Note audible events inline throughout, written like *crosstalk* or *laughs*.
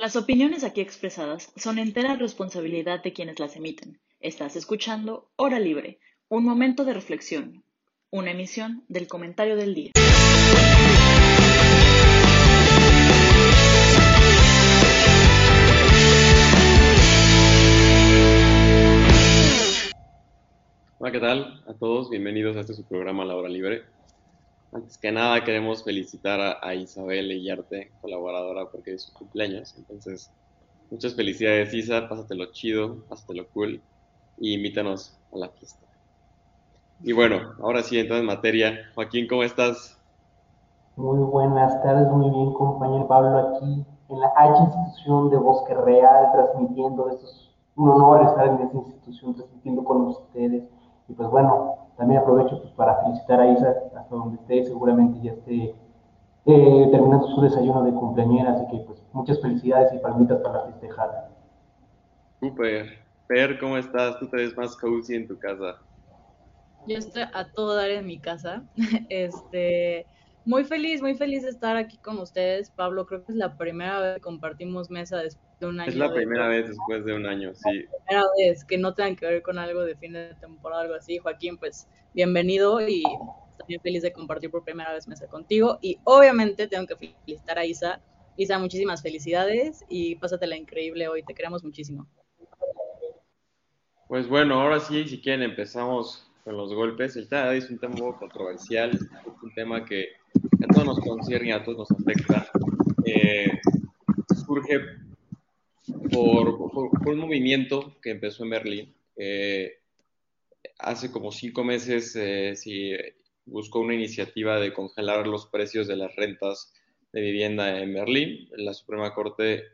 Las opiniones aquí expresadas son entera responsabilidad de quienes las emiten. Estás escuchando Hora Libre, un momento de reflexión, una emisión del comentario del día. Hola, ¿qué tal a todos? Bienvenidos a este su programa La Hora Libre. Antes que nada queremos felicitar a, a Isabel Eyarte, colaboradora, porque es su cumpleaños. Entonces, muchas felicidades Isa, pásatelo chido, pásatelo cool y invítanos a la fiesta. Y bueno, ahora sí, entonces en materia. Joaquín, ¿cómo estás? Muy buenas tardes, muy bien, compañero Pablo, aquí en la H institución de Bosque Real, transmitiendo. Es un honor estar en esta institución, transmitiendo con ustedes. Y pues bueno, también aprovecho pues, para felicitar a Isa hasta donde esté, seguramente ya esté eh, terminando su desayuno de cumpleañera, así que pues muchas felicidades y palmitas para festejar. Súper. Per, ¿cómo estás? Tú te ves más cozy en tu casa. Yo estoy a todo dar en mi casa. *laughs* Este, muy feliz, muy feliz de estar aquí con ustedes. Pablo, creo que es la primera vez que compartimos mesa después de un año. Es la de- primera vez después de un año, sí. primera vez que no tengan que ver con algo de fin de temporada, algo así. Joaquín, pues bienvenido y estoy feliz de compartir por primera vez mesa contigo. Y obviamente tengo que felicitar a Isa. Isa, muchísimas felicidades y pásatela increíble hoy. Te queremos muchísimo. Pues bueno, ahora sí, si quieren, empezamos con los golpes. El tema es un tema un poco controversial, es un tema que a todos nos concierne y a todos nos afecta. Eh, surge por, un movimiento que empezó en Berlín. Eh, hace como cinco meses eh, sí, buscó una iniciativa de congelar los precios de las rentas de vivienda en Berlín. La Suprema Corte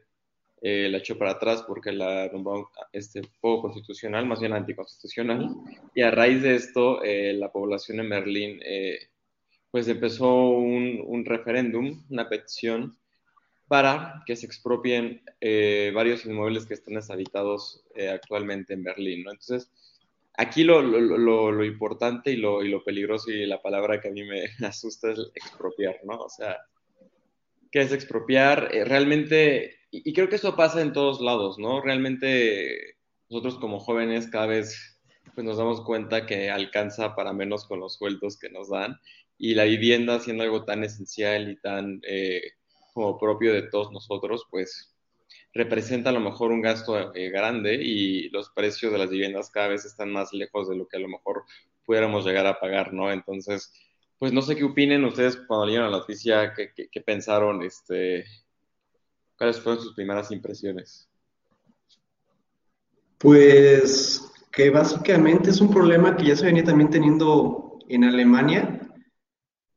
eh, la echó para atrás porque la nombró este, poco constitucional, más bien anticonstitucional. Y a raíz de esto, eh, la población en Berlín eh, pues empezó un referéndum, una petición para que se expropien eh, varios inmuebles que están deshabitados eh, actualmente en Berlín. ¿no? Entonces, aquí lo, lo, importante y lo, peligroso y la palabra que a mí me *laughs* asusta es expropiar, ¿no? O sea, ¿qué es expropiar? Eh, realmente, y, y, creo que eso pasa en todos lados, ¿no? Realmente nosotros como jóvenes cada vez pues, nos damos cuenta que alcanza para menos con los sueldos que nos dan y la vivienda siendo algo tan esencial y tan eh, como propio de todos nosotros, pues representa a lo mejor un gasto eh, grande y los precios de las viviendas cada vez están más lejos de lo que a lo mejor pudiéramos llegar a pagar, ¿no? Entonces, pues no sé qué opinen ustedes cuando leyeron la noticia, qué, qué, pensaron, este, cuáles fueron sus primeras impresiones. Pues que básicamente es un problema que ya se venía también teniendo en Alemania,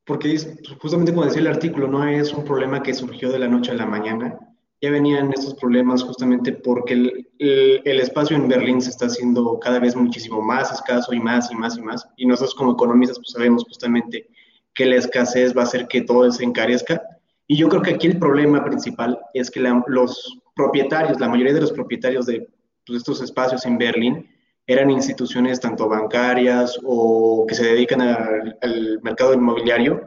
porque justamente como decía el artículo, no es un problema que surgió de la noche a la mañana, ya venían estos problemas justamente porque el, el, espacio en Berlín se está haciendo cada vez muchísimo más escaso y más y más y más. Y nosotros como economistas pues sabemos justamente que la escasez va a hacer que todo se encarezca. Y yo creo que aquí el problema principal es que los propietarios, la mayoría de los propietarios de pues, estos espacios en Berlín eran instituciones tanto bancarias o que se dedican al mercado inmobiliario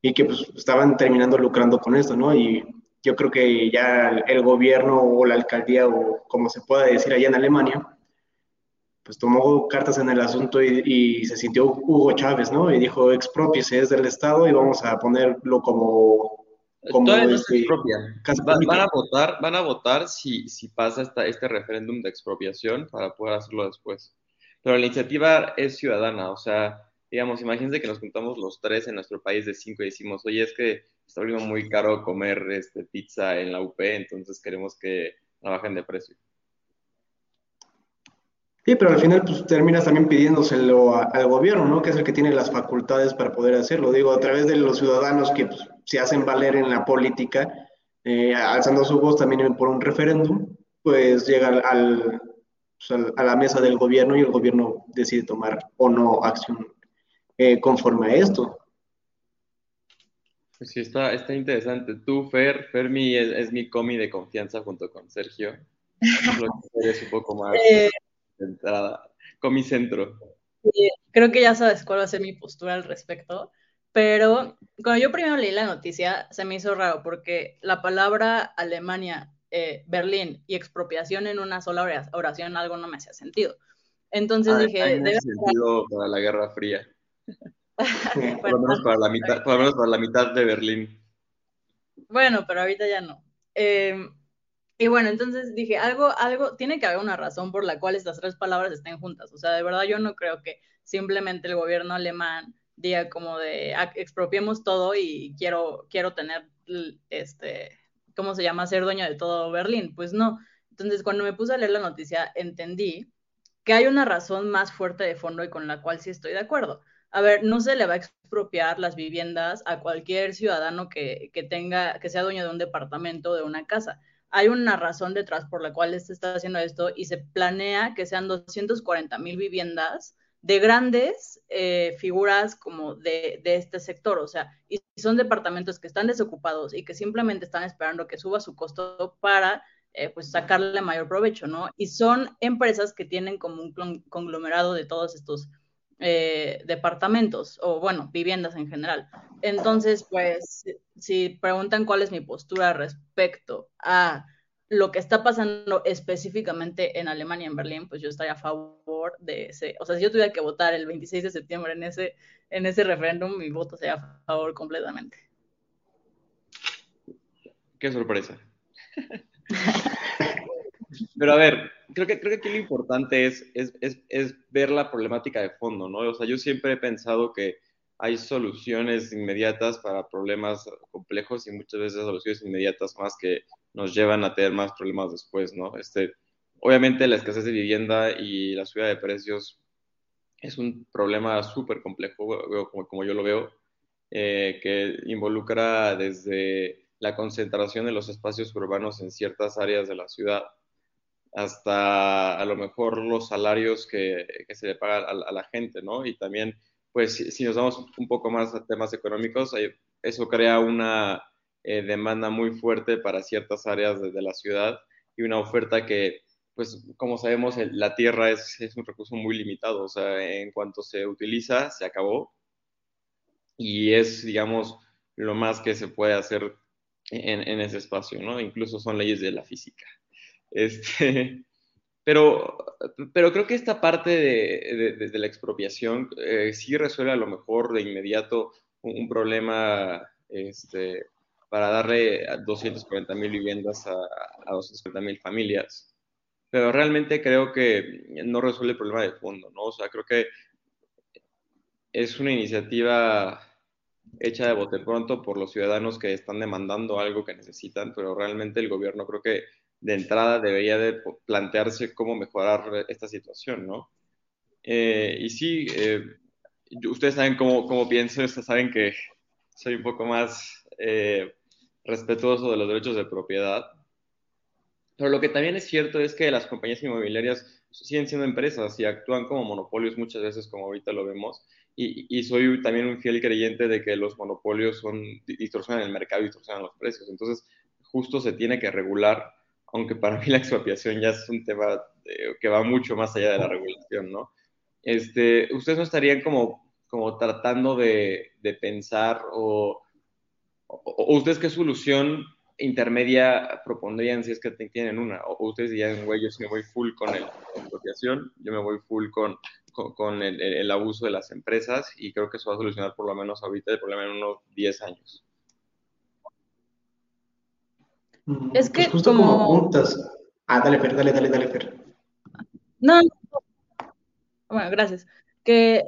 y que pues estaban terminando lucrando con esto, ¿no? Y yo creo que ya el gobierno o la alcaldía o como se pueda decir allá en Alemania, pues tomó cartas en el asunto y, y se sintió Hugo Chávez, ¿no? Y dijo, expropiese, es del Estado y vamos a ponerlo como... como Todavía no se expropian. Va, van a votar, van a votar si, si pasa esta, este referéndum de expropiación para poder hacerlo después. Pero la iniciativa es ciudadana, o sea, digamos, imagínense que nos juntamos los tres en nuestro país de cinco y decimos, oye, es que está volviendo muy caro comer este, pizza en la UP, entonces queremos que la bajen de precio. Sí, pero al final pues terminas también pidiéndoselo a, al gobierno, ¿no? Que es el que tiene las facultades para poder hacerlo. Digo, a través de los ciudadanos que pues, se hacen valer en la política, eh, alzando su voz también por un referéndum, pues llega al, al, pues, al, a la mesa del gobierno y el gobierno decide tomar o no acción eh, conforme a esto. Pues sí, está, está interesante. Tú, Fer, Fermi es, es mi comi de confianza junto con Sergio. Lo que es un poco más Eh, de entrada. Comi centro. sí, creo que ya sabes cuál va a ser mi postura al respecto, pero cuando yo primero leí la noticia se me hizo raro porque la palabra Alemania eh, Berlín y expropiación en una sola oración, algo no me hacía sentido. Entonces Ah, dije, tiene debe sentido para la Guerra Fría. *laughs* Por lo menos para la mitad, por lo menos para la mitad de Berlín. Bueno, pero ahorita ya no. Eh, y bueno, entonces dije, algo, algo, tiene que haber una razón por la cual estas tres palabras estén juntas. O sea, de verdad yo no creo que simplemente el gobierno alemán diga como de "Ah, expropiemos todo y quiero, quiero tener, este, ¿cómo se llama? Ser dueño de todo Berlín. Pues no. Entonces, cuando me puse a leer la noticia, entendí que hay una razón más fuerte de fondo y con la cual sí estoy de acuerdo. A ver, no se le va a expropiar las viviendas a cualquier ciudadano que, que tenga, que sea dueño de un departamento o de una casa. Hay una razón detrás por la cual se está haciendo esto y se planea que sean 240 mil viviendas de grandes eh, figuras como de, de, este sector, o sea, y son departamentos que están desocupados y que simplemente están esperando que suba su costo para eh, pues sacarle mayor provecho, ¿no? Y son empresas que tienen como un conglomerado de todos estos eh, departamentos o bueno, viviendas en general. Entonces, pues, si preguntan cuál es mi postura respecto a lo que está pasando específicamente en Alemania, en Berlín, pues yo estaría a favor de ese, o sea, si yo tuviera que votar el 26 de septiembre en ese, en ese referéndum, mi voto sería a favor completamente. Qué sorpresa. Pero a ver, creo que, creo que aquí lo importante es, es, es, es, ver la problemática de fondo, ¿no? O sea, yo siempre he pensado que hay soluciones inmediatas para problemas complejos y muchas veces soluciones inmediatas más que nos llevan a tener más problemas después, ¿no? Este, obviamente la escasez de vivienda y la subida de precios es un problema súper complejo, como, yo lo veo, eh, que involucra desde la concentración de los espacios urbanos en ciertas áreas de la ciudad, hasta a lo mejor los salarios que, se le paga a, la gente, ¿no? Y también, pues, si, nos vamos un poco más a temas económicos, eso crea una eh, demanda muy fuerte para ciertas áreas de, la ciudad y una oferta que, pues, como sabemos, la tierra es, es un recurso muy limitado, o sea, en cuanto se utiliza, se acabó y es, digamos, lo más que se puede hacer en, en, ese espacio, ¿no? Incluso son leyes de la física. *laughs* Este, pero, pero creo que esta parte de, de, de la expropiación eh, sí resuelve a lo mejor de inmediato un, un problema este, para darle a 240 mil viviendas a, a 240 mil familias. Pero realmente creo que no resuelve el problema de fondo, ¿no? O sea, creo que es una iniciativa hecha de bote pronto por los ciudadanos que están demandando algo que necesitan, pero realmente el gobierno creo que de entrada debería de plantearse cómo mejorar esta situación, ¿no? Eh, y sí, eh, ustedes saben cómo, cómo, pienso, ustedes saben que soy un poco más eh, respetuoso de los derechos de propiedad, pero lo que también es cierto es que las compañías inmobiliarias siguen siendo empresas y actúan como monopolios muchas veces, como ahorita lo vemos, y, soy también un fiel creyente de que los monopolios son distorsionan el mercado y distorsionan los precios. Entonces, justo se tiene que regular, aunque para mí la expropiación ya es un tema de, que va mucho más allá de la regulación, ¿no? Este, ¿Ustedes no estarían como, como tratando de, de pensar o, o, ustedes qué solución intermedia propondrían si es que tienen una? O ustedes dirían, güey, yo sí me voy full con el, la expropiación, yo me voy full con, con, con el, el, abuso de las empresas y creo que eso va a solucionar por lo menos ahorita el problema en unos 10 años. Es que pues justo como... como apuntas. Ah, dale, Fer, dale, dale, dale, Fer. No, bueno, gracias. Que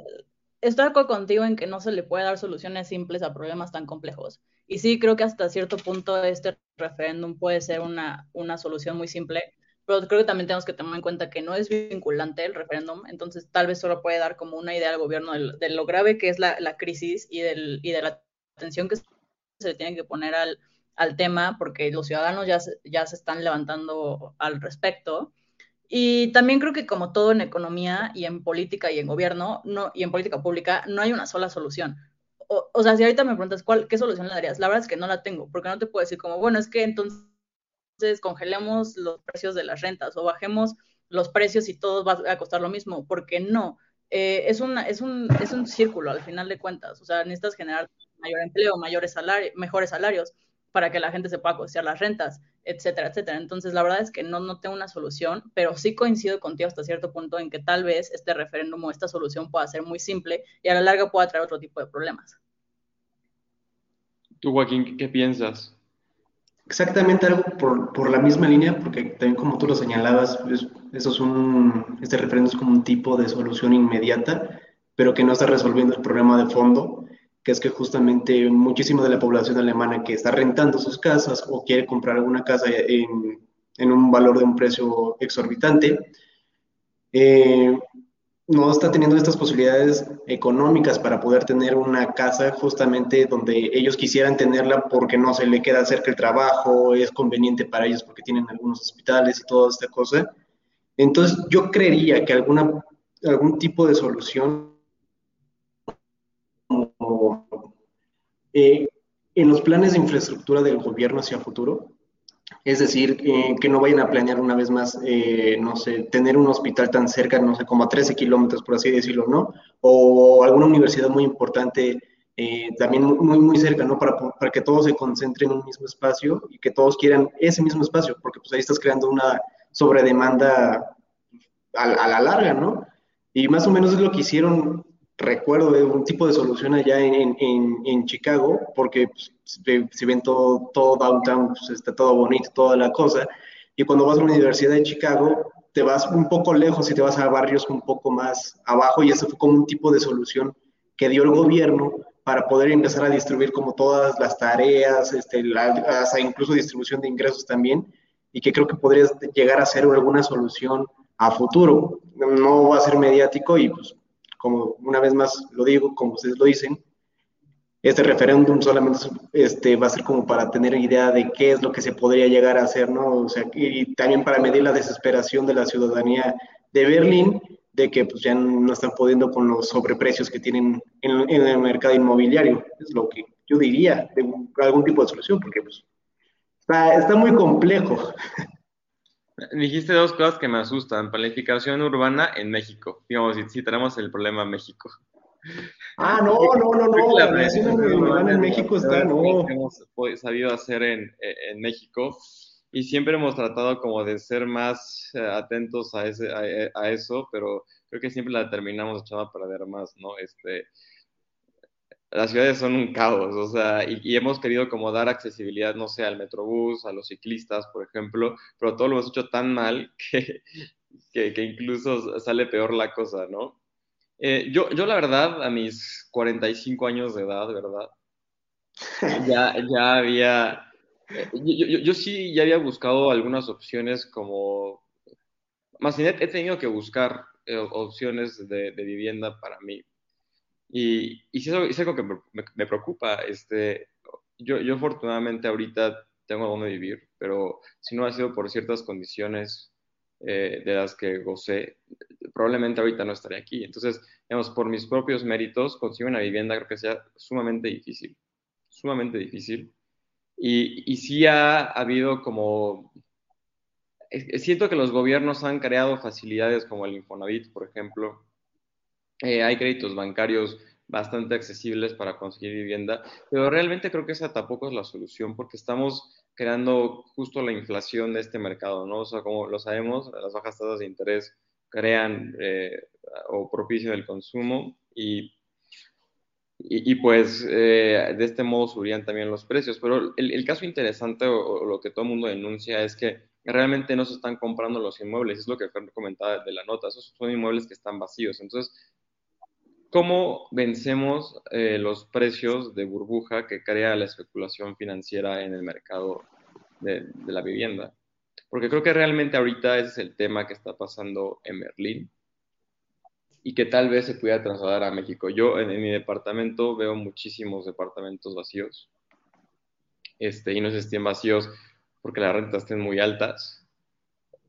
estoy de acuerdo contigo en que no se le puede dar soluciones simples a problemas tan complejos. Y sí, creo que hasta cierto punto este referéndum puede ser una, una solución muy simple, pero creo que también tenemos que tomar en cuenta que no es vinculante el referéndum, entonces tal vez solo puede dar como una idea al gobierno de, de lo grave que es la, la crisis y, del, y, de la atención que se tiene que poner al, al tema, porque los ciudadanos ya ya se están levantando al respecto. Y también creo que como todo en economía y en política y en gobierno no, y en política pública, no hay una sola solución. O, o, sea, si ahorita me preguntas cuál, qué solución le darías, la verdad es que no la tengo, porque no te puedo decir como, bueno, es que entonces congelemos los precios de las rentas o bajemos los precios y todo va a costar lo mismo, porque no. Eh, es, una, es, un, es un círculo al final de cuentas, o sea, necesitas generar mayor empleo, mayores salarios, mejores salarios para que la gente se pueda costear las rentas. etcétera, etcétera. Entonces, la verdad es que no, no tengo una solución, pero sí coincido contigo hasta cierto punto en que tal vez este referéndum o esta solución pueda ser muy simple y a la larga pueda traer otro tipo de problemas. Tú, Joaquín, ¿qué piensas? Exactamente algo por, por, la misma línea, porque también como tú lo señalabas, eso es un, este referéndum es como un tipo de solución inmediata, pero que no está resolviendo el problema de fondo, que es que justamente muchísima de la población alemana que está rentando sus casas o quiere comprar alguna casa en, en un valor de un precio exorbitante, eh, no está teniendo estas posibilidades económicas para poder tener una casa justamente donde ellos quisieran tenerla porque no se le queda cerca el trabajo, es conveniente para ellos porque tienen algunos hospitales y toda esta cosa. Entonces yo creería que alguna, algún tipo de solución eh, en los planes de infraestructura del gobierno hacia futuro es decir, eh, que no vayan a planear una vez más, eh, no sé, tener un hospital tan cerca, no sé, como a 13 kilómetros, por así decirlo, ¿no? O alguna universidad muy importante también muy, muy cerca, ¿no? Para, para que todos se concentren en un mismo espacio y que todos quieran ese mismo espacio, porque pues ahí estás creando una sobredemanda a, a la larga, ¿no? Y más o menos es lo que hicieron recuerdo de un tipo de solución allá en, en, en Chicago, porque pues, si ven todo, todo downtown, pues está todo bonito, toda la cosa, y cuando vas a la Universidad de Chicago, te vas un poco lejos y te vas a barrios un poco más abajo, y eso fue como un tipo de solución que dio el gobierno para poder empezar a distribuir como todas las tareas, este, la, incluso distribución de ingresos también, y que creo que podría llegar a ser alguna solución a futuro. No va a ser mediático y pues como una vez más lo digo, como ustedes lo dicen, este referéndum solamente este, va a ser como para tener idea de qué es lo que se podría llegar a hacer, ¿no? O sea, y también para medir la desesperación de la ciudadanía de Berlín, de que pues ya no están pudiendo con los sobreprecios que tienen en, el mercado inmobiliario. Es lo que yo diría, de algún tipo de solución, porque pues está, está muy complejo. *laughs* Dijiste dos cosas que me asustan. Planificación urbana en México. Digamos, si, tenemos el problema México. Ah, no, no, no, no. La planificación urbana en México está, no. Hemos sabido hacer en, en, México y siempre hemos tratado como de ser más eh, atentos a, ese, a, a, eso, pero creo que siempre la terminamos echando a perder más, ¿no? Este, las ciudades son un caos, o sea, y, hemos querido como dar accesibilidad, no sé, al metrobús, a los ciclistas, por ejemplo, pero todo lo hemos hecho tan mal *laughs* que, que, incluso sale peor la cosa, ¿no? Eh, yo, yo, la verdad, a mis 45 años de edad, ¿verdad? Ya, ya había, eh, yo, yo, yo, sí ya había buscado algunas opciones como, más bien he tenido que buscar eh, opciones de, de vivienda para mí, y, y sí es algo, que me, preocupa. Este, yo, yo afortunadamente ahorita tengo donde vivir, pero si no ha sido por ciertas condiciones eh, de las que gocé, probablemente ahorita no estaré aquí. Entonces, digamos, por mis propios méritos, conseguir una vivienda creo que sea sumamente difícil, sumamente difícil. Y, y sí ha, habido como... Siento que los gobiernos han creado facilidades como el Infonavit, por ejemplo, eh, hay créditos bancarios bastante accesibles para conseguir vivienda, pero realmente creo que esa tampoco es la solución porque estamos creando justo la inflación de este mercado, ¿no? O sea, como lo sabemos, las bajas tasas de interés crean eh, o propician el consumo y, y, pues eh, de este modo subirían también los precios. Pero el, caso interesante o, lo que todo el mundo denuncia es que realmente no se están comprando los inmuebles, es lo que comentaba de la nota, esos son inmuebles que están vacíos. Entonces, ¿Cómo vencemos eh, los precios de burbuja que crea la especulación financiera en el mercado de, la vivienda? Porque creo que realmente ahorita ese es el tema que está pasando en Berlín y que tal vez se pudiera trasladar a México. Yo en, mi departamento veo muchísimos departamentos vacíos este, y no se estén vacíos porque las rentas estén muy altas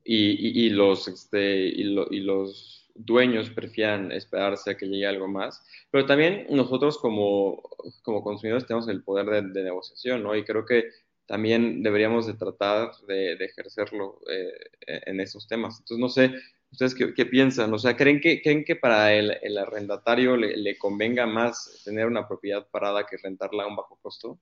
y, los, este, y los dueños prefieran esperarse a que llegue algo más, pero también nosotros como, como consumidores tenemos el poder de, negociación, ¿no? Y creo que también deberíamos de tratar de, ejercerlo eh, en esos temas. Entonces, no sé, ¿ustedes qué, piensan? O sea, ¿creen que, creen que para el, el arrendatario le, convenga más tener una propiedad parada que rentarla a un bajo costo?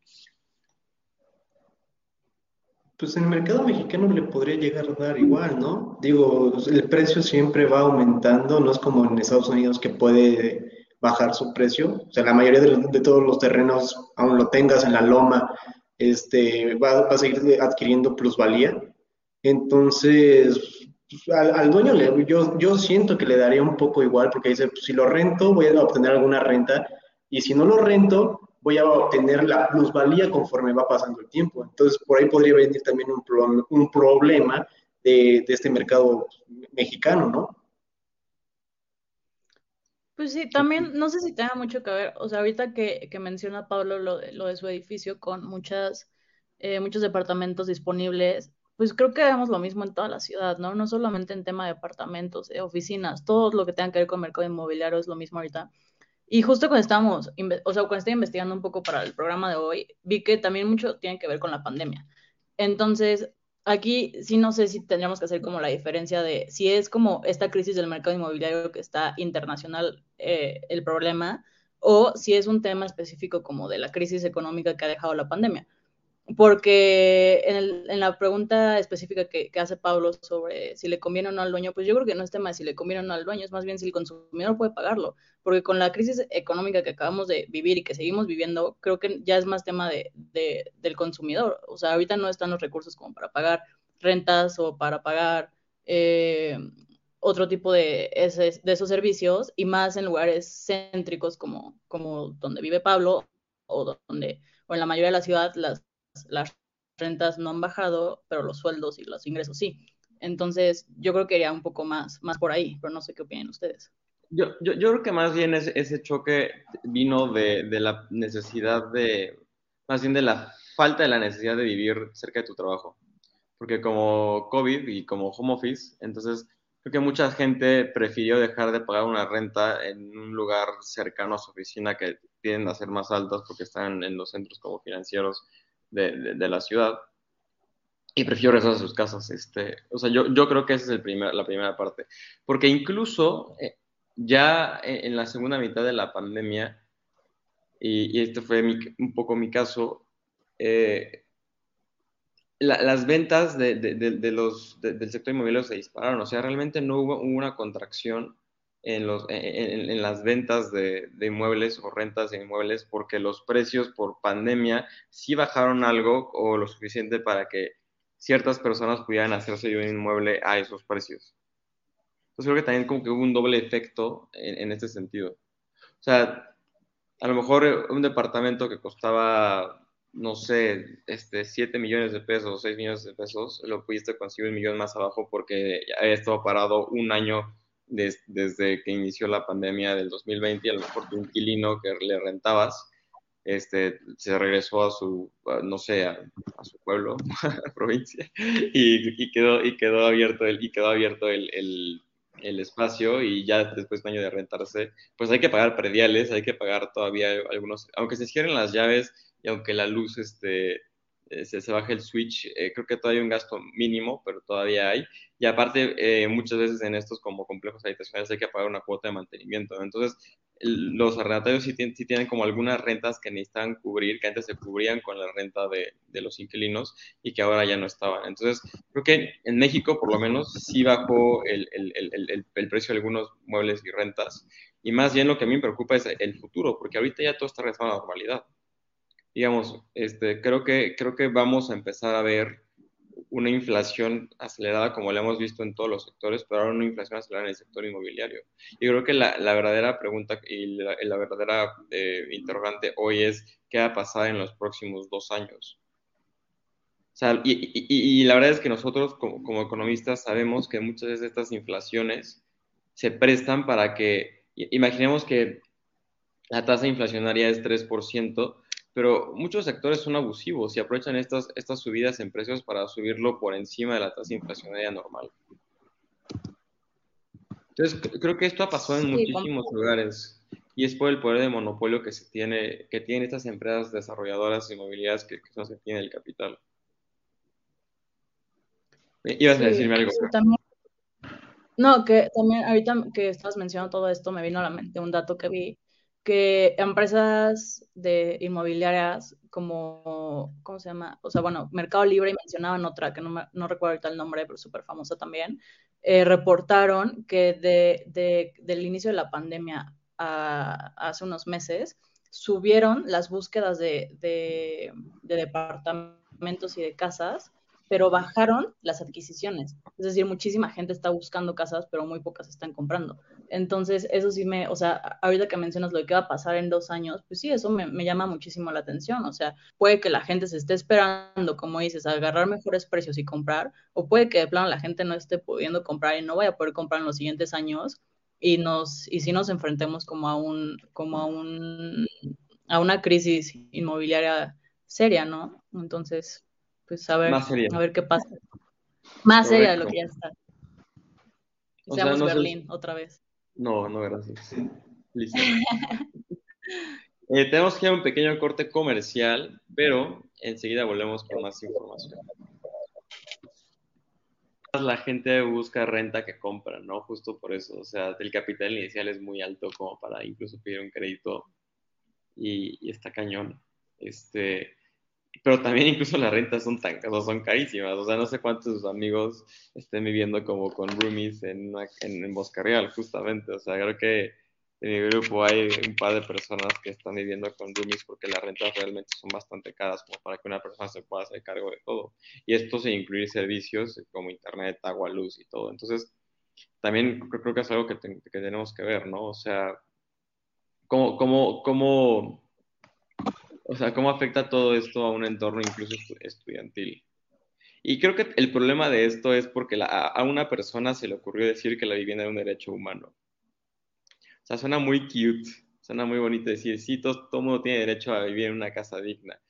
Pues en el mercado mexicano le podría llegar a dar igual, ¿no? Digo, el precio siempre va aumentando, no es como en Estados Unidos que puede bajar su precio. O sea, la mayoría de, todos los terrenos, aún lo tengas en la loma, este, va, a seguir adquiriendo plusvalía. Entonces, al, dueño le, yo, yo siento que le daría un poco igual porque dice, pues, si lo rento voy a obtener alguna renta y si no lo rento voy a obtener la plusvalía conforme va pasando el tiempo. Entonces, por ahí podría venir también un, un problema de, de, este mercado mexicano, ¿no? Pues sí, también no sé si tenga mucho que ver, o sea, ahorita que, que menciona Pablo lo de, lo de su edificio con muchas, eh, muchos departamentos disponibles, pues creo que vemos lo mismo en toda la ciudad, ¿no? No solamente en tema de apartamentos, eh, oficinas, todo lo que tenga que ver con mercado inmobiliario es lo mismo ahorita. Y justo cuando estábamos, o sea, cuando estoy investigando un poco para el programa de hoy, vi que también mucho tiene que ver con la pandemia. Entonces, aquí sí no sé si tendríamos que hacer como la diferencia de si es como esta crisis del mercado inmobiliario que está internacional eh, el problema o si es un tema específico como de la crisis económica que ha dejado la pandemia porque en, la pregunta específica que, hace Pablo sobre si le conviene o no al dueño, pues yo creo que no es tema de si le conviene o no al dueño, es más bien si el consumidor puede pagarlo, porque con la crisis económica que acabamos de vivir y que seguimos viviendo, creo que ya es más tema de, del consumidor, o sea, ahorita no están los recursos como para pagar rentas o para pagar eh, otro tipo de, de esos servicios y más en lugares céntricos como, como donde vive Pablo o donde o en la mayoría de la ciudad las las rentas no han bajado, pero los sueldos y los ingresos sí. Entonces, yo creo que iría un poco más, más por ahí, pero no sé qué opinan ustedes. Yo, yo, yo creo que más bien ese, ese choque vino de, de, la necesidad de, más bien de la falta de la necesidad de vivir cerca de tu trabajo. Porque como COVID y como home office, entonces creo que mucha gente prefirió dejar de pagar una renta en un lugar cercano a su oficina que tienden a ser más altas porque están en los centros como financieros de, de, la ciudad y prefiero regresar a sus casas. Este, o sea, yo, yo creo que esa es el primer, la primera parte. Porque incluso eh, ya en, la segunda mitad de la pandemia, y, y este fue un poco mi caso, eh, las ventas de, de, de los, del sector inmobiliario se dispararon. O sea, realmente no hubo una contracción en, los, en, las ventas de, inmuebles o rentas de inmuebles porque los precios por pandemia sí bajaron algo o lo suficiente para que ciertas personas pudieran hacerse un inmueble a esos precios. Entonces creo que también como que hubo un doble efecto en, este sentido. O sea, a lo mejor un departamento que costaba, no sé, este, 7 millones de pesos, 6 millones de pesos, lo pudiste conseguir un millón más abajo porque había estado parado un año desde que inició la pandemia del 2020, a lo mejor tu inquilino que le rentabas, este, se regresó a su, no sé, a, su pueblo, *laughs* provincia, y, quedó, y quedó abierto el, y quedó abierto el, el, espacio y ya después de un año de rentarse, pues hay que pagar prediales, hay que pagar todavía algunos, aunque se cierren las llaves y aunque la luz, este, se, se, baja el switch, eh, creo que todavía hay un gasto mínimo, pero todavía hay. Y aparte, eh, muchas veces en estos como complejos habitacionales hay que pagar una cuota de mantenimiento. Entonces, los arrendatarios sí, sí, tienen como algunas rentas que necesitan cubrir, que antes se cubrían con la renta de, de, los inquilinos y que ahora ya no estaban. Entonces, creo que en México, por lo menos, sí bajó el, el, el, el precio de algunos muebles y rentas. Y más bien lo que a mí me preocupa es el futuro, porque ahorita ya todo está regresando a la normalidad digamos, este, creo, que, creo que vamos a empezar a ver una inflación acelerada como la hemos visto en todos los sectores, pero ahora una inflación acelerada en el sector inmobiliario. Y creo que la, la verdadera pregunta y la, verdadera eh, interrogante hoy es qué va a pasar en los próximos dos años. O sea, y, y, la verdad es que nosotros como, como economistas sabemos que muchas de estas inflaciones se prestan para que, imaginemos que la tasa inflacionaria es 3%, pero muchos sectores son abusivos y aprovechan estas, estas subidas en precios para subirlo por encima de la tasa inflacionaria normal. Entonces, creo que esto ha pasado en sí, muchísimos lugares y es por el poder de monopolio que se tiene, que tienen estas empresas desarrolladoras inmobiliarias que, que no se tiene el capital. Ibas sí, a decirme algo. También, no, que también ahorita que estabas mencionando todo esto me vino a la mente un dato que vi que empresas de inmobiliarias como, ¿cómo se llama? O sea, bueno, Mercado Libre y mencionaban otra que no, me, no recuerdo ahorita el nombre, pero súper famosa también, eh, reportaron que de, de, del inicio de la pandemia a, hace unos meses subieron las búsquedas de, de departamentos y de casas pero bajaron las adquisiciones. Es decir, muchísima gente está buscando casas, pero muy pocas están comprando. Entonces, eso sí me, o sea, ahorita que mencionas lo que va a pasar en dos años, pues sí, eso me, me llama muchísimo la atención. O sea, puede que la gente se esté esperando, como dices, a agarrar mejores precios y comprar, o puede que de plano la gente no esté pudiendo comprar y no vaya a poder comprar en los siguientes años y nos y si nos enfrentemos como a un como a un a una crisis inmobiliaria seria, ¿no? Entonces, pues a ver, a ver qué pasa. Más seria de lo que ya está. Seamos Berlín otra vez. No, no, gracias. Listo. eh, tenemos que ir a un pequeño corte comercial, pero enseguida volvemos con más información. La gente busca renta que compra, ¿no? Justo por eso. O sea, el capital inicial es muy alto como para incluso pedir un crédito y, y está cañón. Este, pero también incluso las rentas son tan o son carísimas. O sea, no sé cuántos de sus amigos estén viviendo como con roomies en, en, en Bosque Real, justamente. O sea, creo que en mi grupo hay un par de personas que están viviendo con roomies porque las rentas realmente son bastante caras para que una persona se pueda hacer cargo de todo. Y esto sin incluir servicios como internet, agua, luz y todo. Entonces, también creo que es algo que, que tenemos que ver, ¿no? O sea, cómo, cómo, cómo o sea, ¿cómo afecta todo esto a un entorno incluso estudiantil? Y creo que el problema de esto es porque a una persona se le ocurrió decir que la vivienda era un derecho humano. O sea, suena muy cute, suena muy bonito decir, sí, todo, todo mundo tiene derecho a vivir en una casa digna.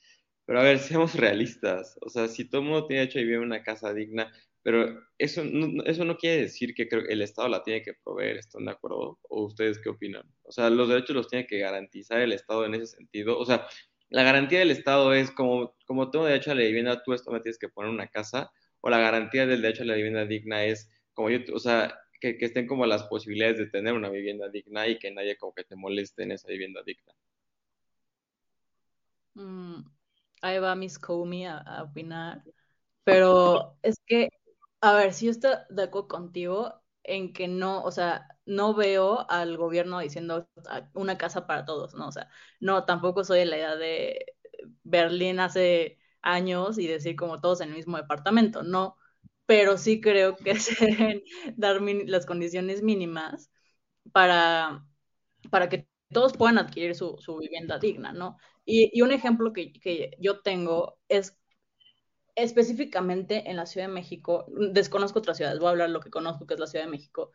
Pero a ver, seamos realistas. O sea, si todo mundo tiene derecho a vivir en una casa digna, pero eso no, eso no quiere decir que el Estado la tiene que proveer, ¿están de acuerdo? ¿O ustedes qué opinan? O sea, los derechos los tiene que garantizar el Estado en ese sentido. O sea, la garantía del Estado es como, como tengo derecho a la vivienda, tú esto me tienes que poner una casa, o la garantía del derecho a la vivienda digna es como yo, o sea, que, que, estén como las posibilidades de tener una vivienda digna y que nadie como que te moleste en esa vivienda digna. Mm, ahí va Miss Comey a, a, opinar, pero es que, a ver, si yo estoy de acuerdo contigo en que no, o sea, no veo al gobierno diciendo una casa para todos, ¿no? O sea, no, tampoco soy de la idea de Berlín hace años y decir como todos en el mismo departamento, no, pero sí creo que *laughs* se deben dar las condiciones mínimas para, para que todos puedan adquirir su, su vivienda digna, ¿no? Y, y un ejemplo que, que, yo tengo es específicamente en la Ciudad de México, desconozco otras ciudades, voy a hablar lo que conozco, que es la Ciudad de México,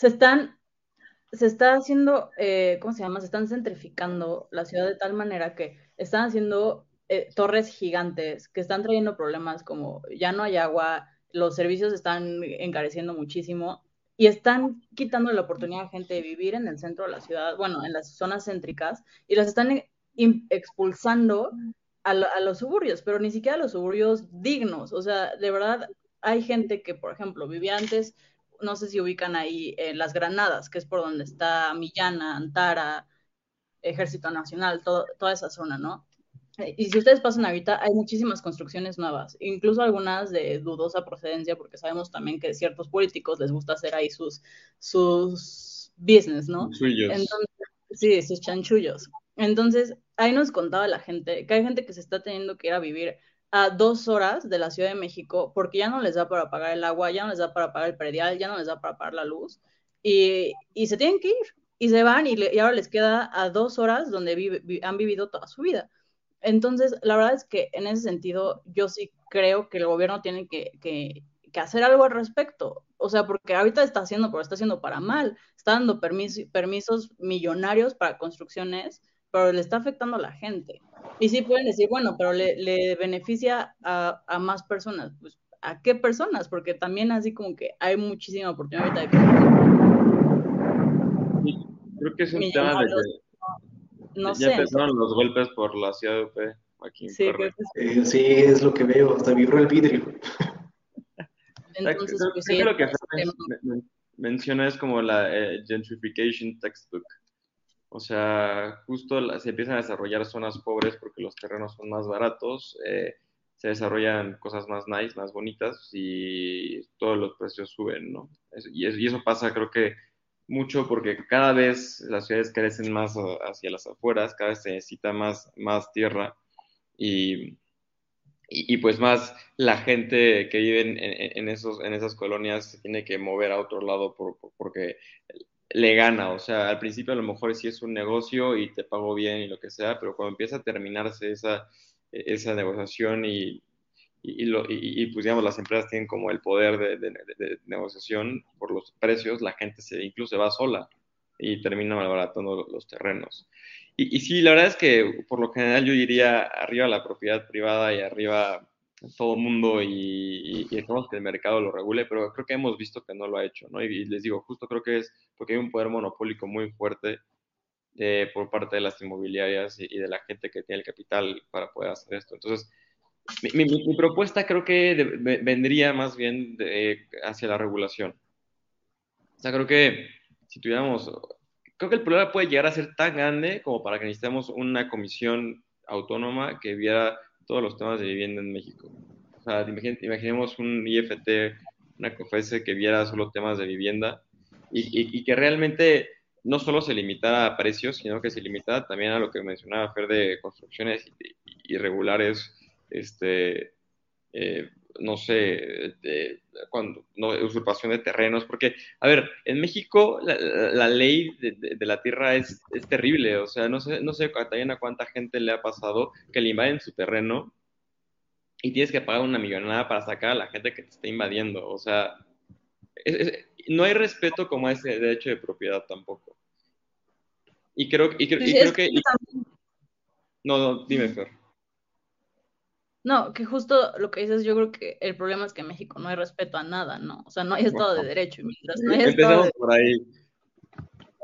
se están, se está haciendo, eh, ¿cómo se llama? Se están centrificando la ciudad de tal manera que están haciendo eh, torres gigantes que están trayendo problemas como ya no hay agua, los servicios están encareciendo muchísimo y están quitando la oportunidad a gente de vivir en el centro de la ciudad, bueno, en las zonas céntricas, y las están expulsando a, a, los suburbios, pero ni siquiera a los suburbios dignos. O sea, de verdad, hay gente que, por ejemplo, vivía antes no sé si ubican ahí eh, Las Granadas, que es por donde está Millana, Antara, Ejército Nacional, todo, toda esa zona, ¿no? Y si ustedes pasan ahorita, hay muchísimas construcciones nuevas, incluso algunas de dudosa procedencia, porque sabemos también que ciertos políticos les gusta hacer ahí sus, sus business, ¿no? Entonces, sí, sus chanchullos. Entonces, ahí nos contaba la gente que hay gente que se está teniendo que ir a vivir a dos horas de la Ciudad de México porque ya no les da para pagar el agua, ya no les da para pagar el predial, ya no les da para pagar la luz y, y se tienen que ir y se van y, le, y ahora les queda a dos horas donde vive, vi, han vivido toda su vida. Entonces, la verdad es que en ese sentido yo sí creo que el gobierno tiene que, que, hacer algo al respecto. O sea, porque ahorita está haciendo, pero está haciendo para mal. Está dando permiso, permisos millonarios para construcciones pero le está afectando a la gente. Y sí pueden decir, bueno, pero le, le beneficia a, a, más personas. Pues, ¿a qué personas? Porque también así como que hay muchísima oportunidad ahorita de que... Creo que es un tema de que... No, no ya sé, empezaron entonces... los golpes por la ciudad de UP aquí en sí, eh, sí, es lo que veo, hasta vibró el vidrio. Entonces, creo, pues, sí, lo que men menciona es como la eh, gentrification textbook O sea, justo se empiezan a desarrollar zonas pobres porque los terrenos son más baratos, eh, se desarrollan cosas más nice, más bonitas y todos los precios suben, ¿no? y, eso pasa creo que mucho porque cada vez las ciudades crecen más hacia las afueras, cada vez se necesita más, más tierra y, pues más la gente que vive en, en, esos, en esas colonias se tiene que mover a otro lado por, porque le gana, o sea, al principio a lo mejor sí es un negocio y te pago bien y lo que sea, pero cuando empieza a terminarse esa, esa negociación y, y, lo, y, pues digamos las empresas tienen como el poder de, de, negociación por los precios, la gente se incluso va sola y termina malbaratando los terrenos. Y, y, sí, la verdad es que por lo general yo diría arriba la propiedad privada y arriba todo el mundo y, y, dejamos que el mercado lo regule, pero creo que hemos visto que no lo ha hecho, ¿no? Y, les digo, justo creo que es porque hay un poder monopólico muy fuerte eh, por parte de las inmobiliarias y, de la gente que tiene el capital para poder hacer esto. Entonces, mi, mi, propuesta creo que vendría más bien hacia la regulación. O sea, creo que si tuviéramos, creo que el problema puede llegar a ser tan grande como para que necesitemos una comisión autónoma que viera todos los temas de vivienda en México. O sea, imaginemos un IFT, una COFESE que viera solo temas de vivienda y, y, que realmente no solo se limitara a precios, sino que se limitara también a lo que mencionaba Fer de construcciones irregulares este, eh, no sé, cuando, no, usurpación de terrenos, porque, a ver, en México la, ley de, la tierra es, es, terrible, o sea, no sé, no sé a cuánta gente le ha pasado que le invaden su terreno y tienes que pagar una millonada para sacar a la gente que te está invadiendo, o sea, no hay respeto como a ese derecho de propiedad tampoco. Y creo, y creo, que... no, no, dime, Fer. No, que justo lo que dices, yo creo que el problema es que en México no hay respeto a nada, ¿no? O sea, no hay Estado de Derecho. Y mientras no hay de... por ahí.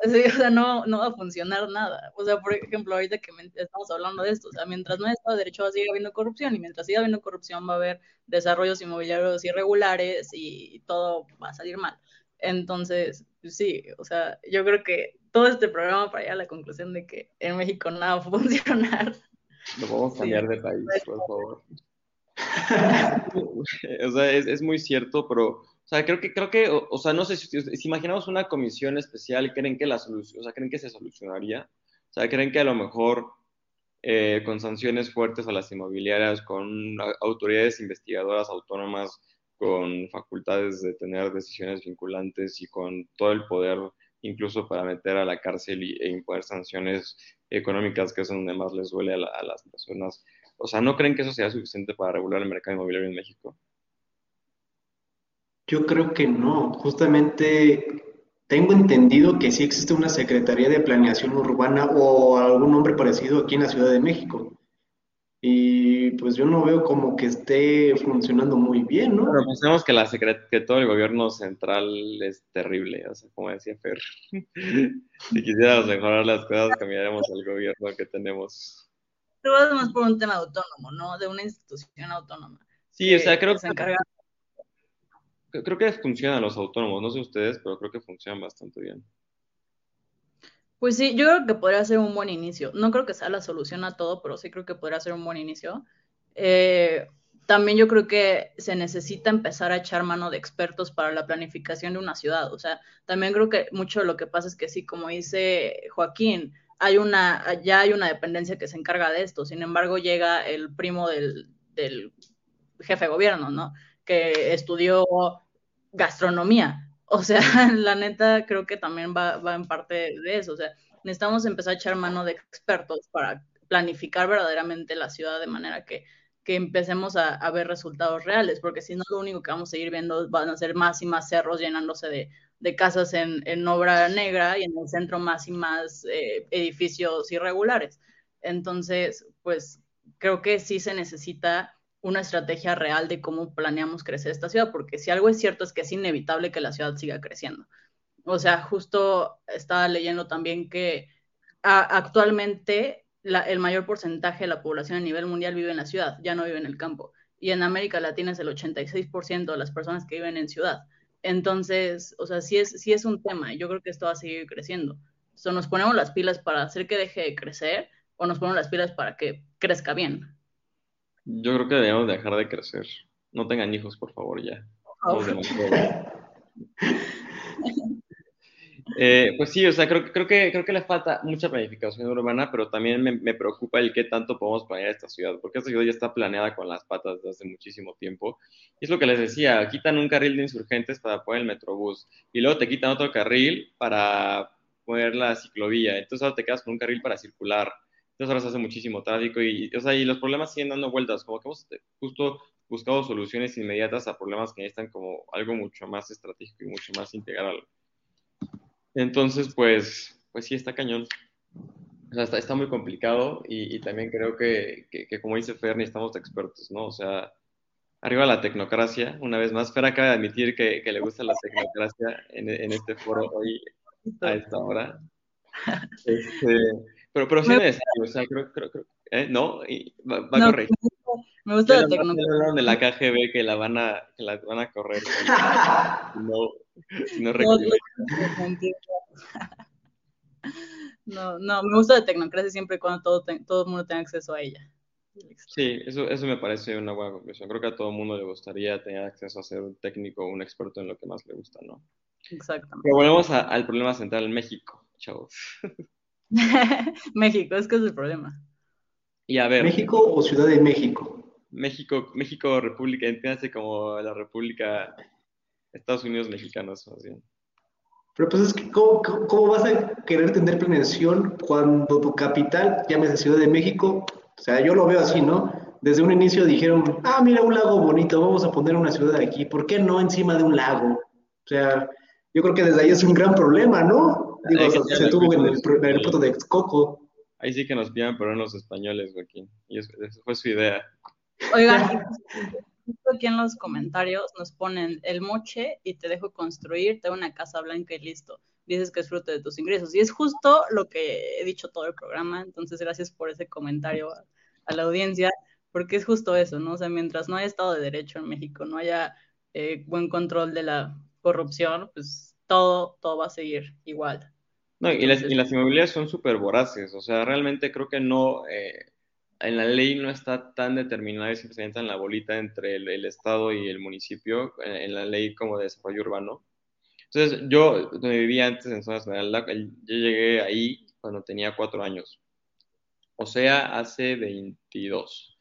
Sí, o sea, no, no va a funcionar nada. O sea, por ejemplo, ahorita que estamos hablando de esto, o sea, mientras no hay Estado de Derecho va a seguir habiendo corrupción y mientras siga habiendo corrupción va a haber desarrollos inmobiliarios irregulares y todo va a salir mal. Entonces, sí, o sea, yo creo que todo este programa para llegar a la conclusión de que en México nada va a *laughs* funcionar lo podemos cambiar de país, por favor. *laughs* o sea, es, es, muy cierto, pero, o sea, creo que, creo que, o, sea, no sé si, si, imaginamos una comisión especial, ¿creen que la solución, o sea, creen que se solucionaría? O sea, ¿creen que a lo mejor eh, con sanciones fuertes a las inmobiliarias, con autoridades investigadoras autónomas, con facultades de tener decisiones vinculantes y con todo el poder incluso para meter a la cárcel y, e imponer sanciones económicas, que es donde más les duele a, las personas. O sea, ¿no creen que eso sea suficiente para regular el mercado inmobiliario en México? Yo creo que no. Justamente tengo entendido que sí existe una Secretaría de Planeación Urbana o algún nombre parecido aquí en la Ciudad de México. Y pues yo no veo como que esté funcionando muy bien, ¿no? Pero pensemos que, la que todo el gobierno central es terrible, o sea, como decía Fer. *laughs* si quisiéramos mejorar las cosas, cambiaríamos el gobierno que tenemos. Pero vas más por un tema autónomo, ¿no? De una institución autónoma. Sí, o sea, creo que... Se encarga... Creo que funcionan los autónomos, no sé ustedes, pero creo que funcionan bastante bien. Pues sí, yo creo que podría ser un buen inicio. No creo que sea la solución a todo, pero sí creo que podría ser un buen inicio. Eh, también yo creo que se necesita empezar a echar mano de expertos para la planificación de una ciudad. O sea, también creo que mucho de lo que pasa es que sí, como dice Joaquín, hay una, ya hay una dependencia que se encarga de esto. Sin embargo, llega el primo del, del jefe de gobierno, ¿no? Que estudió gastronomía o sea, *laughs* la neta creo que también va, en parte de eso. O sea, necesitamos empezar a echar mano de expertos para planificar verdaderamente la ciudad de manera que, que empecemos a, a, ver resultados reales, porque si no, lo único que vamos a seguir viendo van a ser más y más cerros llenándose de, de casas en, en, obra negra y en el centro más y más eh, edificios irregulares. Entonces, pues creo que sí se necesita una estrategia real de cómo planeamos crecer esta ciudad, porque si algo es cierto es que es inevitable que la ciudad siga creciendo. O sea, justo estaba leyendo también que actualmente el mayor porcentaje de la población a nivel mundial vive en la ciudad, ya no vive en el campo. Y en América Latina es el 86% de las personas que viven en ciudad. Entonces, o sea, sí es, sí es un tema. Yo creo que esto va a seguir creciendo. O nos ponemos las pilas para hacer que deje de crecer o nos ponemos las pilas para que crezca bien. Yo creo que debemos dejar de crecer. No tengan hijos, por favor, ya. Eh, pues sí, o sea, creo, creo, que, creo que le falta mucha planificación urbana, pero también me, me, preocupa el qué tanto podemos planear esta ciudad, porque esta ciudad ya está planeada con las patas desde hace muchísimo tiempo. Y es lo que les decía, quitan un carril de insurgentes para poner el metrobús, y luego te quitan otro carril para poner la ciclovía, entonces ahora te quedas con un carril para circular. Entonces ahora se hace muchísimo tráfico y, o sea, y los problemas siguen dando vueltas, como que hemos justo buscado soluciones inmediatas a problemas que necesitan como algo mucho más estratégico y mucho más integral. Entonces, pues, pues sí, está cañón. O sea, está, está muy complicado y, y también creo que, que, como dice Fer, necesitamos expertos, ¿no? O sea, arriba la tecnocracia, una vez más. Fer acaba de admitir que, que le gusta la tecnocracia en, en, este foro hoy a esta hora. *laughs* Este, pero, pero sí es necesario, o sea, creo, creo, creo ¿eh? ¿no? Y va, va no, a corregir. Me gusta la tecnología. de la KGB que la van a, que la van a correr. *laughs* no, no, no, no, me gusta la tecnocracia siempre y cuando todo, todo el mundo tenga acceso a ella. Sí, eso, eso me parece una buena conclusión. Creo que a todo el mundo le gustaría tener acceso a ser un técnico, un experto en lo que más le gusta, ¿no? Exactamente. Pero volvemos a, al problema central, en México, chavos. *laughs* *laughs* México, es que es el problema. Y a ver. ¿México o Ciudad de México? México, México, República, entiéndase como la República Estados Unidos mexicanos, más bien. Pero pues es que, ¿cómo, ¿cómo, vas a querer tener planeación cuando tu capital, llámese Ciudad de México? O sea, yo lo veo así, ¿no? Desde un inicio dijeron, ah, mira, un lago bonito, vamos a poner una ciudad aquí. ¿Por qué no encima de un lago? O sea, yo creo que desde ahí es un gran problema, ¿no? Digo, se, tuvo en el, aeropuerto de Texcoco. Ahí sí que nos pidan pero los españoles, Joaquín. Y eso, fue su idea. Oigan, *laughs* aquí en los comentarios nos ponen el moche y te dejo construir, te una casa blanca y listo. Dices que es fruto de tus ingresos. Y es justo lo que he dicho todo el programa. Entonces, gracias por ese comentario a, la audiencia, porque es justo eso, ¿no? O sea, mientras no haya Estado de Derecho en México, no haya eh, buen control de la corrupción, pues todo, todo va a seguir igual. No, y las, y las inmobiliarias son súper voraces. O sea, realmente creo que no. Eh, en la ley no está tan determinada y se en la bolita entre el, Estado y el municipio, en, la ley como de desarrollo urbano. Entonces, yo, donde vivía antes en Zona Esmeralda, yo llegué ahí cuando tenía cuatro años, o sea, hace 22.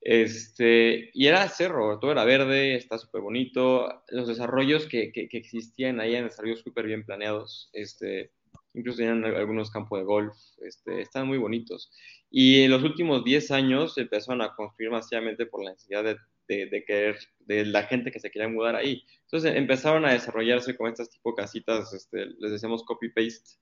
Este, y era cerro, todo era verde, está súper bonito. Los desarrollos que, que, que, existían ahí eran desarrollos súper bien planeados. Este, incluso tenían algunos campos de golf, este, estaban muy bonitos. Y en los últimos 10 años empezaron a construir masivamente por la necesidad de, querer, de la gente que se quería mudar ahí. Entonces empezaron a desarrollarse con estas tipo casitas, este, les decíamos copy-paste,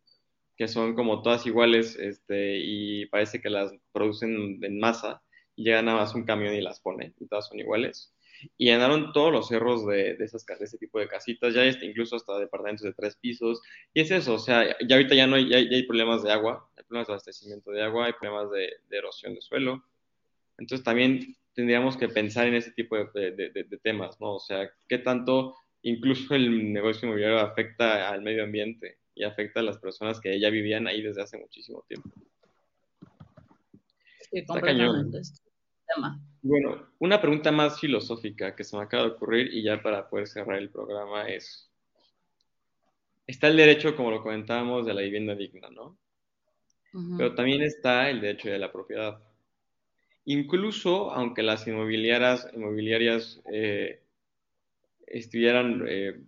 que son como todas iguales este, y parece que las producen en masa y llega nada más un camión y las pone y todas son iguales y llenaron todos los cerros de, de, esas, de ese tipo de casitas, ya este, incluso hasta departamentos de tres pisos, y es eso, o sea, ya ahorita ya no hay, ya, hay problemas de agua, hay problemas de abastecimiento de agua, hay problemas de, de, erosión de suelo, entonces también tendríamos que pensar en ese tipo de, de, temas, ¿no? O sea, qué tanto incluso el negocio inmobiliario afecta al medio ambiente y afecta a las personas que ya vivían ahí desde hace muchísimo tiempo. Sí, Está Bueno, una pregunta más filosófica que se me acaba de ocurrir y ya para poder cerrar el programa es, está el derecho, como lo comentábamos, de la vivienda digna, ¿no? Pero también está el derecho de la propiedad. Incluso aunque las inmobiliarias, inmobiliarias eh, estuvieran eh,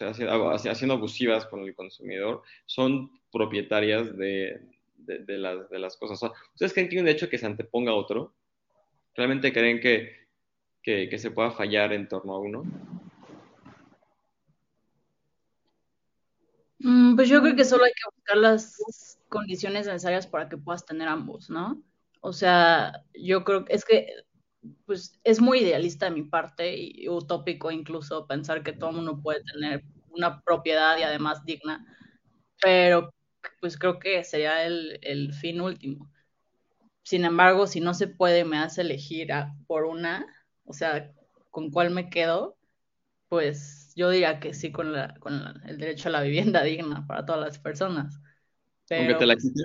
haciendo abusivas con el consumidor, son propietarias de, de, las, de las cosas. ¿Ustedes creen que hay un derecho que se anteponga a otro? ¿Realmente creen que, que, se pueda fallar en torno a uno? Mm, pues yo creo que solo hay que buscar las condiciones necesarias para que puedas tener ambos, ¿no? O sea, yo creo que es que pues es muy idealista de mi parte y utópico incluso pensar que todo mundo puede tener una propiedad y además digna, pero pues creo que sería el, el fin último. Sin embargo, si no se puede, me hace elegir por una, o sea, con cuál me quedo, pues yo diría que sí con, la, con el derecho a la vivienda *laughs* digna para todas las personas. Aunque te la quiten.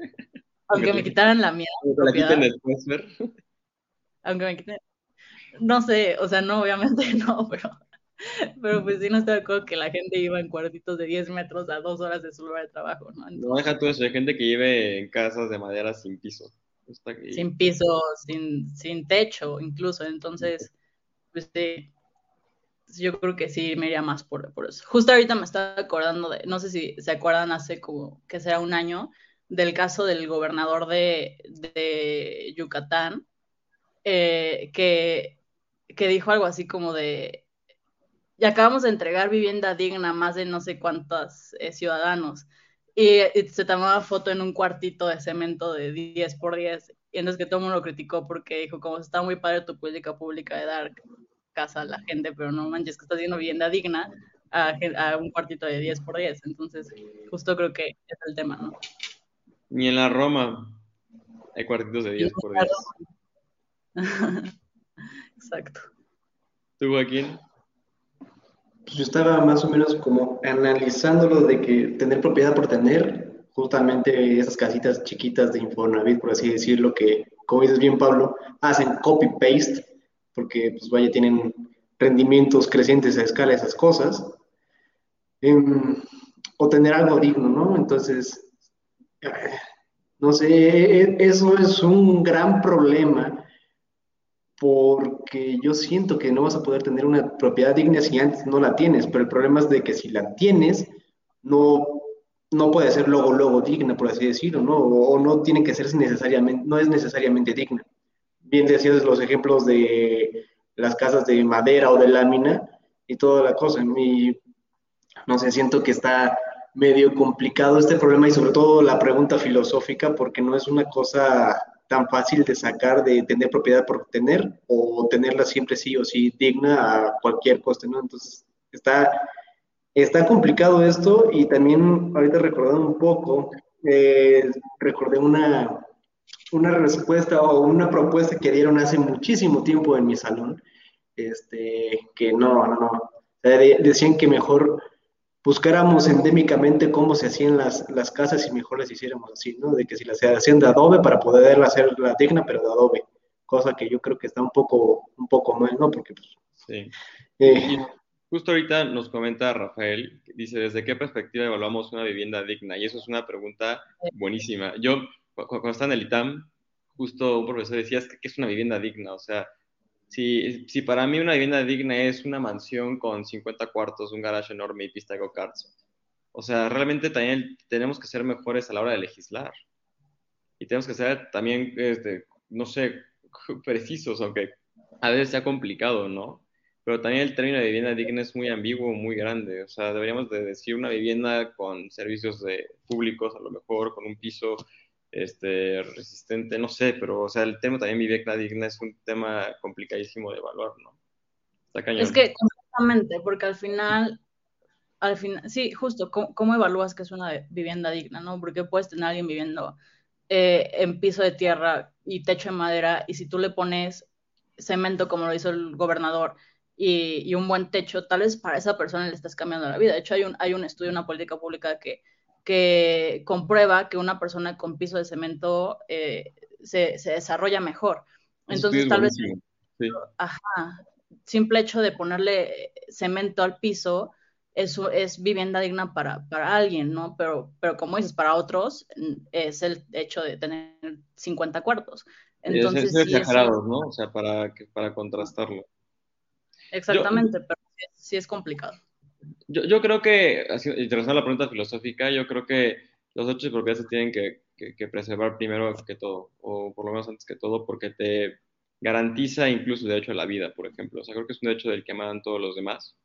*laughs* Aunque me quitaran la mía. Aunque te la quiten después, ver. *laughs* Aunque me quiten. No sé, o sea, no, obviamente no, pero. Pero pues sí no estoy de acuerdo que la gente iba en cuartitos de 10 metros a dos horas de su lugar de trabajo, ¿no? No, deja todo eso, hay gente que vive en casas de madera sin piso. Sin piso, sin, sin techo, incluso. Entonces, pues sí, yo creo que sí me iría más por, por eso. Justo ahorita me estaba acordando de, no sé si se acuerdan hace como que será un año, del caso del gobernador de, de Yucatán, eh, que, que dijo algo así como de, y acabamos de entregar vivienda digna a más de no sé cuántos eh, ciudadanos. Y, se tomaba foto en un cuartito de cemento de 10 por 10. Y entonces que todo el mundo lo criticó porque dijo, como está muy padre tu política pública de dar casa a la gente, pero no manches que estás haciendo vivienda digna a, a, un cuartito de 10 por 10. Entonces, justo creo que es el tema, ¿no? Ni en la Roma hay cuartitos de 10 por 10. *laughs* Exacto. ¿Tú, Joaquín? Pues yo estaba más o menos como analizándolo de que tener propiedad por tener, justamente esas casitas chiquitas de Infonavit, por así decirlo, que, como dices bien, Pablo, hacen copy-paste, porque, pues vaya, tienen rendimientos crecientes a escala esas cosas, em, o tener algo digno, ¿no? Entonces, no sé, e, e, eso es un gran problema porque yo siento que no vas a poder tener una propiedad digna si antes no la tienes, pero el problema es de que si la tienes, no, no puede ser luego, luego digna, por así decirlo, ¿no? O, no tiene que ser necesariamente, no es necesariamente digna. Bien decías los ejemplos de las casas de madera o de lámina y toda la cosa. Y no sé, siento que está medio complicado este problema y sobre todo la pregunta filosófica porque no es una cosa tan fácil de sacar de tener propiedad por tener o tenerla siempre sí o sí digna a cualquier coste, ¿no? Entonces, está, está complicado esto y también ahorita recordando un poco, eh, recordé una, una respuesta o una propuesta que dieron hace muchísimo tiempo en mi salón, este, que no, no, no, decían que mejor buscáramos endémicamente cómo se hacían las, las casas y mejor las hiciéramos así, ¿no? De que si las hacían de adobe para poder hacerla digna, pero de adobe, cosa que yo creo que está un poco, un poco mal, ¿no? Porque, pues, sí. Eh, justo ahorita nos comenta Rafael, dice, ¿desde qué perspectiva evaluamos una vivienda digna? Y eso es una pregunta buenísima. Yo, cuando estaba en el ITAM, justo un profesor decía, ¿qué es una vivienda digna? O sea, si, si para mí una vivienda digna es una mansión con 50 cuartos, un garage enorme y pista de go-karts, o sea, realmente también tenemos que ser mejores a la hora de legislar. Y tenemos que ser también, este, no sé, *laughs* precisos, aunque a veces sea complicado, ¿no? Pero también el término de vivienda digna es muy ambiguo, muy grande. O sea, deberíamos de decir una vivienda con servicios de, públicos, a lo mejor, con un piso este, resistente, no sé, pero, o sea, el tema también vivienda digna es un tema complicadísimo de evaluar, ¿no? Está cañón. Es que, completamente, porque al final, al final, sí, justo, ¿cómo, evalúas que es una vivienda digna, no? Porque puedes tener a alguien viviendo eh, en piso de tierra y techo de madera, y si tú le pones cemento como lo hizo el gobernador y, y, un buen techo, tal vez para esa persona le estás cambiando la vida. De hecho, hay un, hay un estudio, una política pública que que comprueba que una persona con piso de cemento eh, se, desarrolla mejor. Entonces, tal vez, ajá, simple hecho de ponerle cemento al piso, eso es vivienda digna para, para alguien, ¿no? Pero, pero como dices, para otros es el hecho de tener 50 cuartos. Entonces, es, exagerado, ¿no? O sea, para, para contrastarlo. Exactamente, pero sí es complicado. Yo, yo creo que, interesante la pregunta filosófica, yo creo que los derechos de propiedad se tienen que, que, preservar primero que todo, o por lo menos antes que todo, porque te garantiza incluso el derecho a la vida, por ejemplo. O sea, creo que es un derecho del que emanan todos los demás.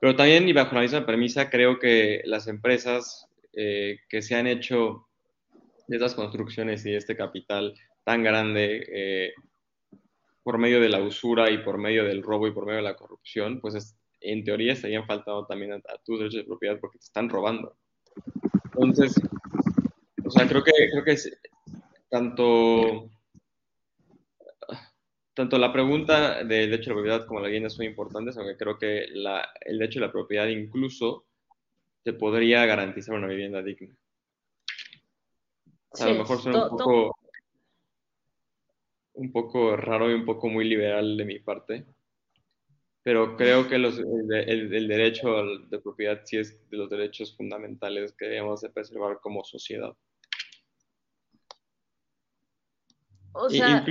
Pero también, y bajo la misma premisa, creo que las empresas eh, que se han hecho de estas construcciones y de este capital tan grande eh, por medio de la usura y por medio del robo y por medio de la corrupción, pues es, en teoría estarían faltando también a, tus derechos de propiedad porque te están robando. Entonces, o sea, creo que, creo que es, tanto, tanto la pregunta del derecho de la propiedad como la vivienda son importantes, aunque creo que la, el derecho de la propiedad incluso te podría garantizar una vivienda digna. a lo mejor suena un poco, un poco raro y un poco muy liberal de mi parte, pero creo que los, el, derecho de propiedad sí es de los derechos fundamentales que debemos de preservar como sociedad. O sea,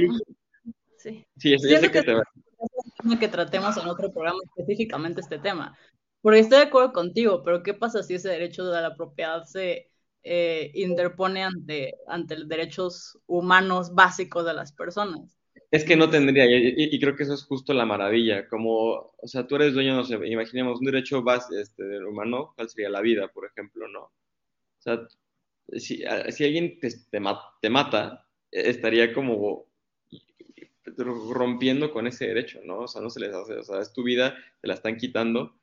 sí. Sí, es, que, que, que tratemos en otro programa específicamente este tema. Porque estoy de acuerdo contigo, pero ¿qué pasa si ese derecho de la propiedad se eh, interpone ante, ante los derechos humanos básicos de las personas? Es que no tendría, y, creo que eso es justo la maravilla, como, o sea, tú eres dueño, no sé, imaginemos un derecho base, este, humano, ¿cuál sería la vida, por ejemplo, no? O sea, si, si alguien te, mata, estaría como rompiendo con ese derecho, ¿no? O sea, no se les hace, o sea, es tu vida, te la están quitando.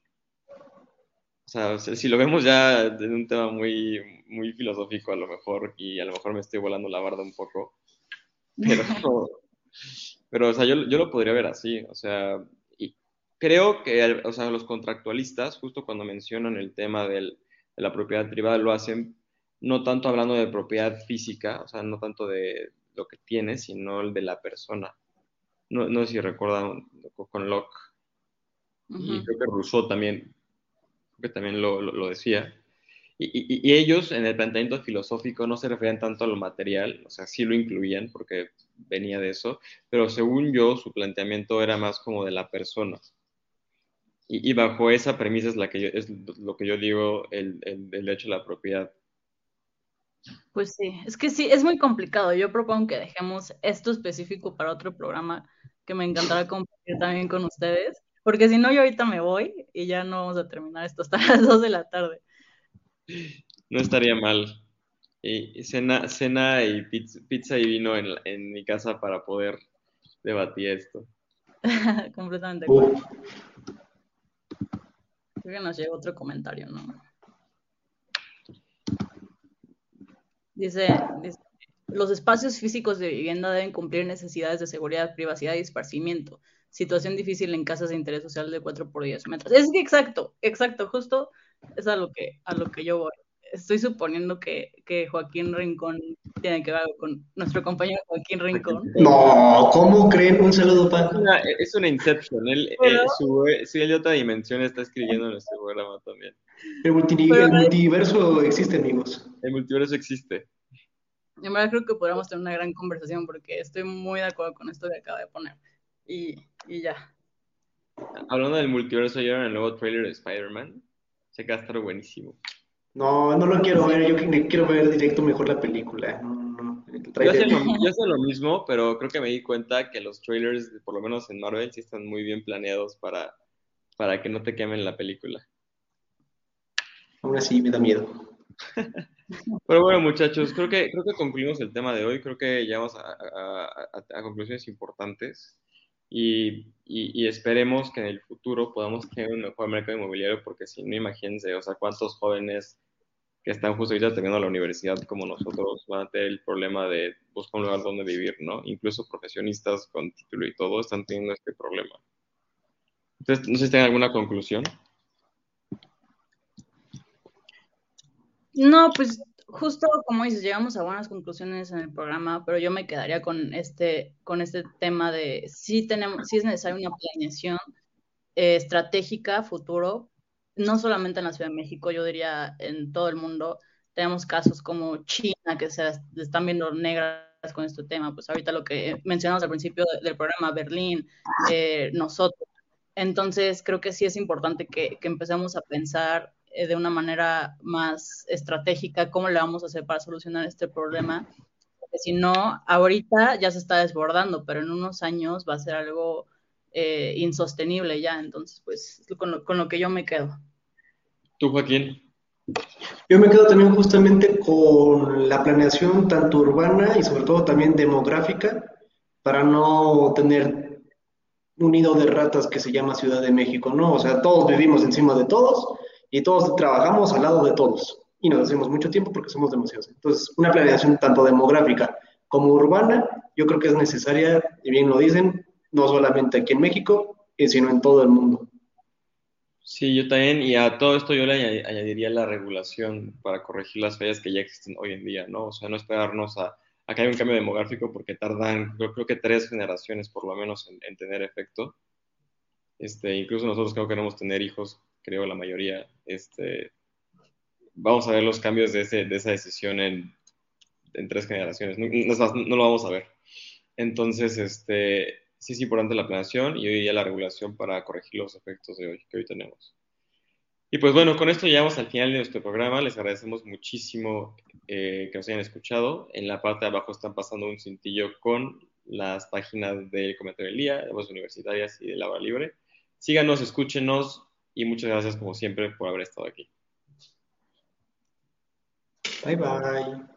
O sea, si lo vemos ya en un tema muy, muy filosófico a lo mejor, y a lo mejor me estoy volando la barda un poco, pero, *laughs* pero o sea, yo, yo lo podría ver así, o sea, y creo que, o sea, los contractualistas, justo cuando mencionan el tema del, de la propiedad privada, lo hacen no tanto hablando de propiedad física, o sea, no tanto de lo que tienes, sino el de la persona. No, no sé si recuerdan con Locke, y creo que Rousseau también, que también lo, lo, decía. Y, ellos en el planteamiento filosófico no se referían tanto a lo material, o sea, sí lo incluían porque venía de eso, pero según yo su planteamiento era más como de la persona. Y, bajo esa premisa es, la que yo, es lo que yo digo, el, el, derecho a la propiedad. Pues sí, es que sí, es muy complicado. Yo propongo que dejemos esto específico para otro programa que me encantará compartir también con ustedes, porque si no, yo ahorita me voy y ya no vamos a terminar esto hasta *laughs* las 2 de la tarde. No estaría mal. Y cena, cena y pizza, y vino en, en, mi casa para poder debatir esto. *laughs* Completamente. Creo que nos llega otro comentario, ¿no? Dice, dice los espacios físicos de vivienda deben cumplir necesidades de seguridad, privacidad y esparcimiento. Situación difícil en casas de interés social de 4 por 10 metros. Es que exacto, exacto, justo es a lo que, a lo que yo voy. Estoy suponiendo que, que Joaquín Rincón tiene que ver con nuestro compañero Joaquín Rincón. *laughs* No, ¿cómo creen? Un saludo, para Es una, inception. Él, eh, su, su otra dimensión está escribiendo en nuestro programa también. El, el multiverso existe, amigos. El multiverso existe. En verdad creo que podríamos tener una gran conversación porque estoy muy de acuerdo con esto que acaba de poner. Y, y ya. Hablando del multiverso, ¿ya en el nuevo trailer de Spider-Man? Se va a estar buenísimo. No, no lo quiero ver. Yo quiero ver directo mejor la película. No, no, yo, sé lo, yo sé lo mismo, pero creo que me di cuenta que los trailers, por lo menos en Marvel, sí están muy bien planeados para, para que no te quemen la película. Aún así, me da miedo. Pero bueno, muchachos, creo que, creo que concluimos el tema de hoy. Creo que llegamos a, conclusiones importantes y, esperemos que en el futuro podamos tener un mejor mercado inmobiliario, porque si no, imagínense, o sea, cuántos jóvenes que están justo ahorita terminando la universidad como nosotros van a tener el problema de buscar un lugar donde vivir, ¿no? Incluso profesionistas con título y todo están teniendo este problema. Entonces, no sé si tienen alguna conclusión. No, pues justo como dices, llegamos a buenas conclusiones en el programa, pero yo me quedaría con este, con este tema de si tenemos, si es necesaria una planeación eh, estratégica futuro, no solamente en la Ciudad de México, yo diría en todo el mundo. Tenemos casos como China que se están viendo negras con este tema, pues ahorita lo que mencionamos al principio del programa, Berlín, eh, nosotros. Entonces creo que sí es importante que, que empecemos a pensar eh, de una manera más estratégica cómo le vamos a hacer para solucionar este problema. Porque si no, ahorita ya se está desbordando, pero en unos años va a ser algo eh, insostenible ya. Entonces, pues con lo, con lo que yo me quedo. ¿Tú, Joaquín? Yo me quedo también justamente con la planeación tanto urbana y sobre todo también demográfica para no tener un nido de ratas que se llama Ciudad de México, ¿no? O sea, todos vivimos encima de todos y todos trabajamos al lado de todos y nos hacemos mucho tiempo porque somos demasiados. Entonces, una planeación tanto demográfica como urbana, yo creo que es necesaria, y bien lo dicen, no solamente aquí en México, sino en todo el mundo. Sí, yo también, y a todo esto yo le añadi- añadiría la regulación para corregir las fallas que ya existen hoy en día, ¿no? O sea, no esperarnos a, que haya un cambio demográfico porque tardan, yo creo que tres generaciones por lo menos en, en tener efecto. Este, incluso nosotros que no queremos tener hijos, creo la mayoría, este, vamos a ver los cambios de, ese, de esa decisión en, en tres generaciones. No, no lo vamos a ver. Entonces, este, sí es importante la planeación y hoy ya la regulación para corregir los efectos de hoy, que hoy tenemos. Y pues bueno, con esto llegamos al final de nuestro programa. Les agradecemos muchísimo eh, que nos hayan escuchado. En la parte de abajo están pasando un cintillo con las páginas del comentario del día, de voces universitarias y de la libre. Síganos, escúchenos y muchas gracias como siempre por haber estado aquí. Bye bye.